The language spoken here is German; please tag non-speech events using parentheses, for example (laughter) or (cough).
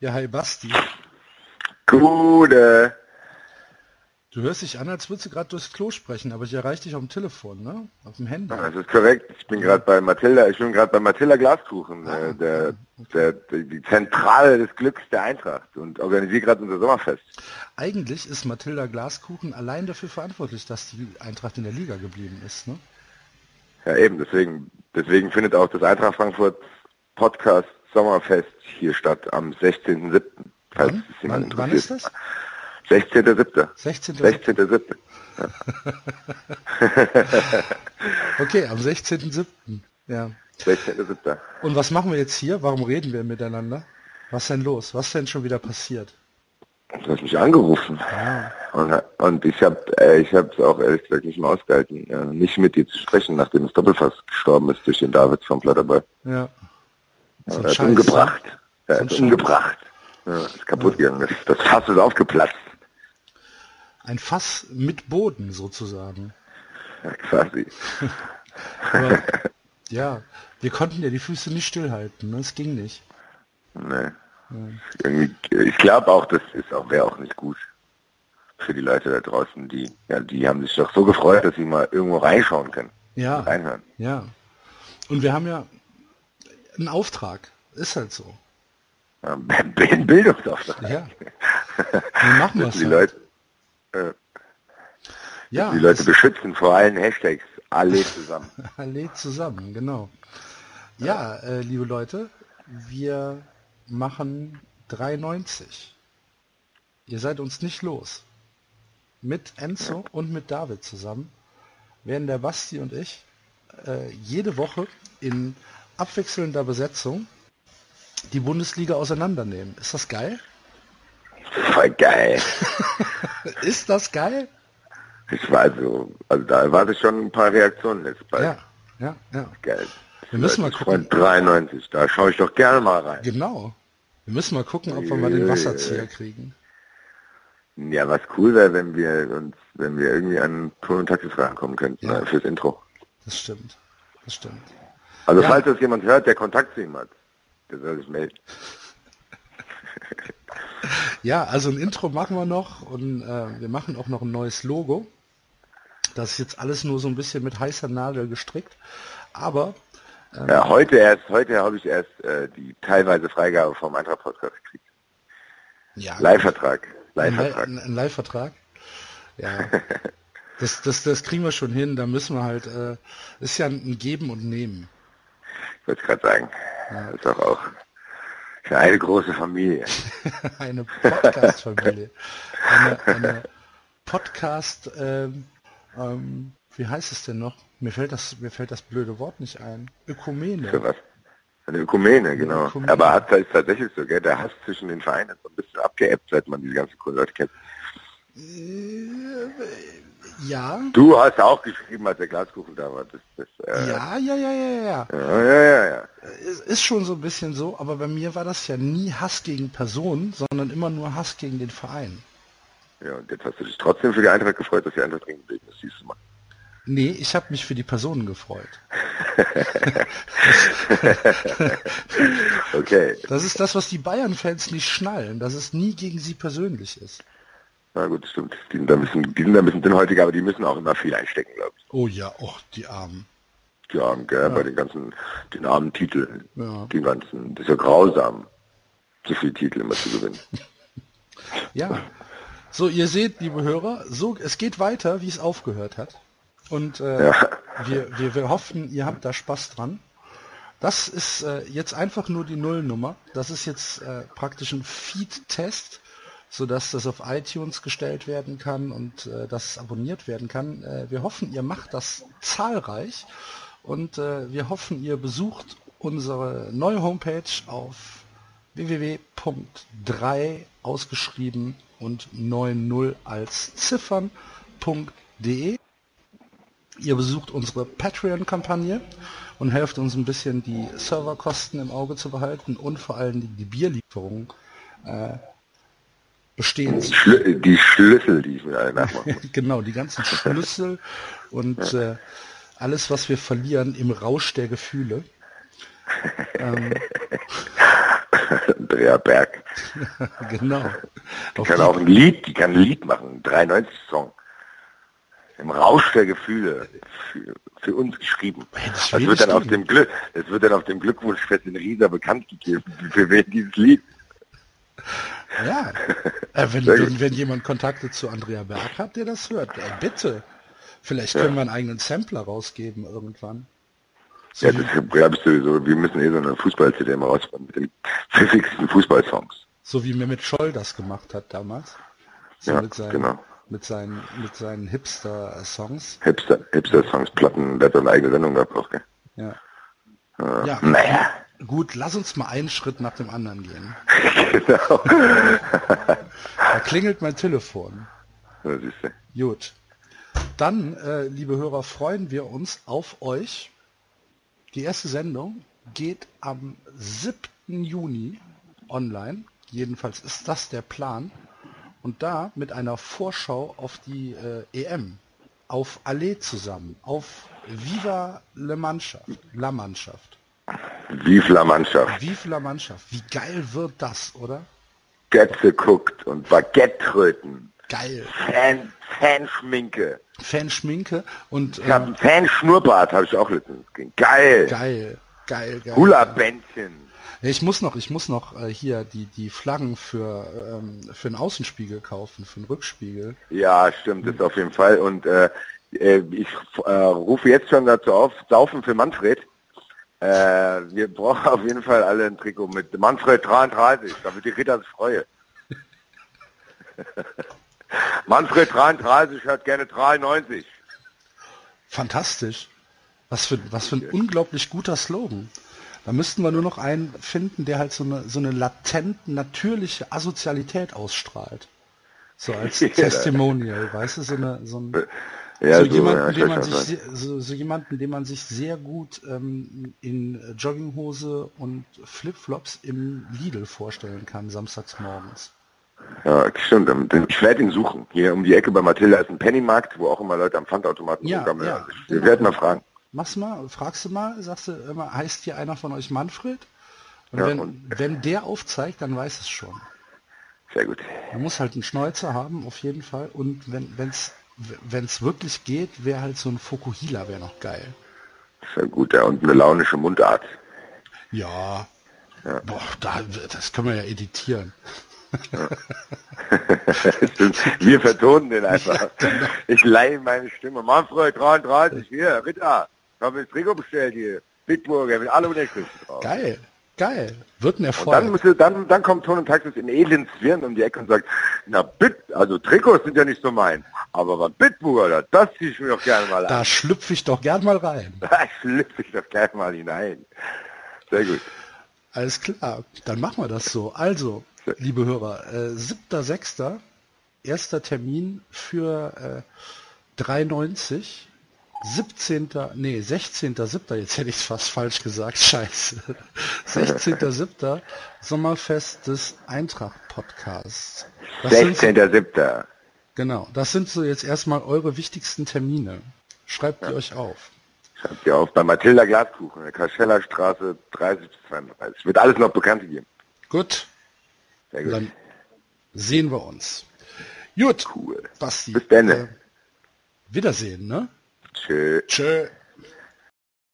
Ja, hi Basti. Gute. Du hörst dich an, als würdest du gerade durchs Klo sprechen, aber ich erreiche dich auf dem Telefon, ne? Auf dem Handy. Das ist korrekt. Ich bin gerade bei Matilda, ich bin gerade bei Matilda Glaskuchen, Ah, äh, der, der, der, die Zentrale des Glücks der Eintracht und organisiere gerade unser Sommerfest. Eigentlich ist Mathilda Glaskuchen allein dafür verantwortlich, dass die Eintracht in der Liga geblieben ist, ne? Ja eben, deswegen, deswegen findet auch das Eintracht Frankfurt Podcast Sommerfest hier statt am 16.07. Falls Wann? es jemand Wann, wann ist das? 16.07. 16. 16.07. Okay, am 16.07. Ja. 16.07. Und was machen wir jetzt hier? Warum reden wir miteinander? Was denn los? Was denn schon wieder passiert? Du hast mich angerufen. Ah, Und, und ich habe äh, ich habe es auch ehrlich gesagt nicht mehr ausgehalten, äh, nicht mit dir zu sprechen, nachdem das Doppelfass gestorben ist durch den David vom Platterball. ja. Ist Scheiß, umgebracht. Er So ein ist Scheiß. umgebracht. Ja, ist kaputt gegangen. Das, das Fass ist aufgeplatzt. Ein Fass mit Boden sozusagen. Ja, quasi. (laughs) Aber, ja, wir konnten ja die Füße nicht stillhalten, ne? Es ging nicht. Nee. Ich glaube auch, das ist auch wäre auch nicht gut für die Leute da draußen, die ja, die haben sich doch so gefreut, dass sie mal irgendwo reinschauen können, Ja, reinhören. ja. Und wir haben ja einen Auftrag. Ist halt so. Ein Bildungsauftrag. Ja. Wir machen Dass was. die halt. Leute, ja, die Leute beschützen vor allen Hashtags. Alle (laughs) zusammen. Alle zusammen, genau. Ja, äh, liebe Leute, wir machen 3,90. Ihr seid uns nicht los. Mit Enzo und mit David zusammen werden der Basti und ich äh, jede Woche in abwechselnder Besetzung die Bundesliga auseinandernehmen. Ist das geil? Voll geil. (laughs) Ist das geil? Ich war also, also da warte ich schon ein paar Reaktionen jetzt bald. Ja, ja, ja. Geil. Wir müssen mal gucken. Freund 93, da schaue ich doch gerne mal rein. Genau. Wir müssen mal gucken, ob wir mal den Wasserzieher kriegen. Ja, was cool wäre, wenn wir uns, wenn wir irgendwie an Ton und Taxis rankommen könnten Ja. äh, fürs Intro. Das stimmt. Das stimmt. Also Ja. falls das jemand hört, der Kontakt zu ihm hat, der soll sich melden. (laughs) Ja, also ein Intro machen wir noch und äh, wir machen auch noch ein neues Logo. Das ist jetzt alles nur so ein bisschen mit heißer Nadel gestrickt. Aber Ja, heute erst, heute habe ich erst äh, die teilweise Freigabe vom Eintracht Podcast gekriegt. ja, Li- Live-Vertrag. ein, ein Live-Vertrag. Ja. (laughs) Das, das, das kriegen wir schon hin. Da müssen wir halt, äh, ist ja ein Geben und Nehmen. Ich wollte gerade sagen. Das ist doch auch ja eine große Familie. (laughs) eine Podcast-Familie. Eine, eine Podcast, ähm, ähm, wie heißt es denn noch? Mir fällt das, mir fällt das blöde Wort nicht ein. Ökumene. Für was? Eine Ökumene, genau. Ökumene. Aber hat ist tatsächlich so, gell? Der Hass zwischen den Vereinen ist so ein bisschen abgeebbt, seit man diese ganzen coolen Leute kennt. Ja, Du hast auch geschrieben, als der Glaskuchen da war. Das, das, äh, ja, ja, ja, ja, ja. ja, ja, ja, ja. Es ist schon so ein bisschen so, aber bei mir war das ja nie Hass gegen Personen, sondern immer nur Hass gegen den Verein. Ja, und jetzt hast du dich trotzdem für die Eintracht gefreut, dass die Eintracht dringend bilden. Das siehst du mal. Nee, ich habe mich für die Personen gefreut. (laughs) Okay. Das ist das, was die Bayern-Fans nicht schnallen, dass es nie gegen sie persönlich ist. Na gut, stimmt. Die sind da ein bisschen, die sind da ein bisschen dünnhäutig, aber die müssen auch immer viel einstecken, glaube ich. Oh ja, oh, die Armen. Die Armen, gell, bei den ganzen, den armen Titeln. Ja. Die ganzen, das ist ja grausam, so viele Titel immer zu gewinnen. (laughs) Ja. So, ihr seht, liebe Hörer, so, es geht weiter, wie es aufgehört hat. Und äh, Ja. (laughs) wir, wir, wir hoffen, ihr habt da Spaß dran. Das ist äh, jetzt einfach nur die Nullnummer. Das ist jetzt äh, praktisch ein Feed-Test, sodass das auf iTunes gestellt werden kann und äh, das abonniert werden kann. Äh, wir hoffen, ihr macht das zahlreich und äh, wir hoffen, ihr besucht unsere neue Homepage auf www.3 ausgeschrieben und 90 als Ziffern.de. Ihr besucht unsere Patreon-Kampagne und helft uns ein bisschen die Serverkosten im Auge zu behalten und vor allen Dingen die Bierlieferung äh, bestehen zu Schlü die Schlüssel, die ich mit allen nachmache. (laughs) genau, die ganzen Schlüssel und äh, alles, was wir verlieren im Rausch der Gefühle. Ähm, (laughs) Andrea Berg. (laughs) genau. Die kann auch ein Lied, die kann ein Lied machen, 93 Song. Im Rausch der Gefühle für, für uns geschrieben. Das wird dann auf dem Glück, das wird dann auf dem Glückwunschfest in Riesa bekannt gegeben, für wen dieses Lied. Ja, äh, wenn, wenn, wenn, jemand Kontakte zu Andrea Berg hat, der das hört, äh, bitte. Vielleicht können ja. wir einen eigenen Sampler rausgeben irgendwann. So ja, das glaube ich sowieso. Wir müssen eh so eine Fußball-CD mal rausbringen mit den pfiffigsten Fußballsongs. So wie Mehmet Scholl das gemacht hat damals. So ja, mit seinen, genau. Mit seinen, mit seinen Hipster-Songs. Hipster, Hipster-Songs, Platten, der hat eine eigene Sendung gehabt auch, gell? Ja. Äh, ja. Naja. Gut, lass uns mal einen Schritt nach dem anderen gehen. (laughs) genau. da klingelt mein Telefon. Ja. Gut. Dann, äh, liebe Hörer, freuen wir uns auf euch. Die erste Sendung geht am 7. Juni online. Jedenfalls ist das der Plan. Und da mit einer Vorschau auf die äh, EM. Auf Allee zusammen. Auf Viva la Mannschaft. La Mannschaft. La Mannschaft. La Mannschaft. Wie geil wird das, oder? Götze guckt und Baguette-Tröten. Geil. Fan, Fanschminke. Fanschminke und. Ich habe einen Fanschnurrbart, habe ich auch letztens. Geil. Geil, geil, geil. Hula-Bändchen. Ich muss noch, ich muss noch äh, hier die, die Flaggen für, ähm, für einen Außenspiegel kaufen, für einen Rückspiegel. Ja, stimmt, das auf jeden Fall. Und äh, äh ich äh, rufe jetzt schon dazu auf, saufen für Manfred. Äh, wir brauchen auf jeden Fall alle ein Trikot mit Manfred 33, damit die Ritter sich freue. (laughs) Manfred 33 hört gerne 93. Fantastisch. Was für, was für ein unglaublich guter Slogan. Da müssten wir nur noch einen finden, der halt so eine, so eine latent natürliche Asozialität ausstrahlt. So als (laughs) Testimonial, weißt du, so, eine, so ein, ja, so, so, jemanden, ja, den man sich so, so, jemanden, den man sich sehr gut ähm, in Jogginghose und Flipflops im Lidl vorstellen kann, samstags morgens. Ja, stimmt. Ich werde ihn suchen. Hier um die Ecke bei Matilda ist ein Pennymarkt, wo auch immer Leute am Pfandautomaten ja, rumgammeln. Ja, wir genau. werden mal fragen. Mach's mal, fragst du mal, sagst du immer, heißt hier einer von euch Manfred? Und, ja, wenn, und wenn der aufzeigt, dann weiß es schon. Sehr gut. Man muss halt einen Schnäuzer haben, auf jeden Fall. Und wenn es wenn es wirklich geht, wäre halt so ein Fokuhila wäre noch geil. Sehr gut, ja, und eine launische Mundart. Ja. ja. Boah, da, das können wir ja editieren. Ja. (laughs) wir vertonen den einfach. Ja, genau. Ich leihe meine Stimme. Manfred 33, hier, Ritter. Ich habe das Trikot bestellt hier. Bitburger mit alle Unterschriften drauf. Geil. Geil. Wird ein Erfolg. Und dann, müsste, dann, dann kommt Ton und Taxis in Elends-Zwirn um die Ecke und sagt, na Bit, also Trikots sind ja nicht so mein, aber was Bitburger, das ziehe ich mir doch gerne mal an. Da schlüpfe ich doch gern mal rein. (laughs) Da schlüpfe ich doch gerne mal hinein. Sehr gut. Alles klar, dann machen wir das so. Also, liebe Hörer, äh, 7.6. erster Termin für äh, 3,90 17. Nee, 16.7. Jetzt hätte ich es fast falsch gesagt. (laughs) Scheiße. 16.7. Sommerfest des Eintracht Podcasts. 16.7. Genau. Das sind so jetzt erstmal eure wichtigsten Termine. Schreibt ja. ihr euch auf. Schreibt ihr auf bei Mathilda Glaskuchen, der Kascheller Straße 30 bis 32. Wird alles noch bekannt gegeben. Gut. Sehr gut. Dann sehen wir uns. Gut. Cool. Basti. Bis dann. Äh, Wiedersehen, ne? Tschö. Tschö.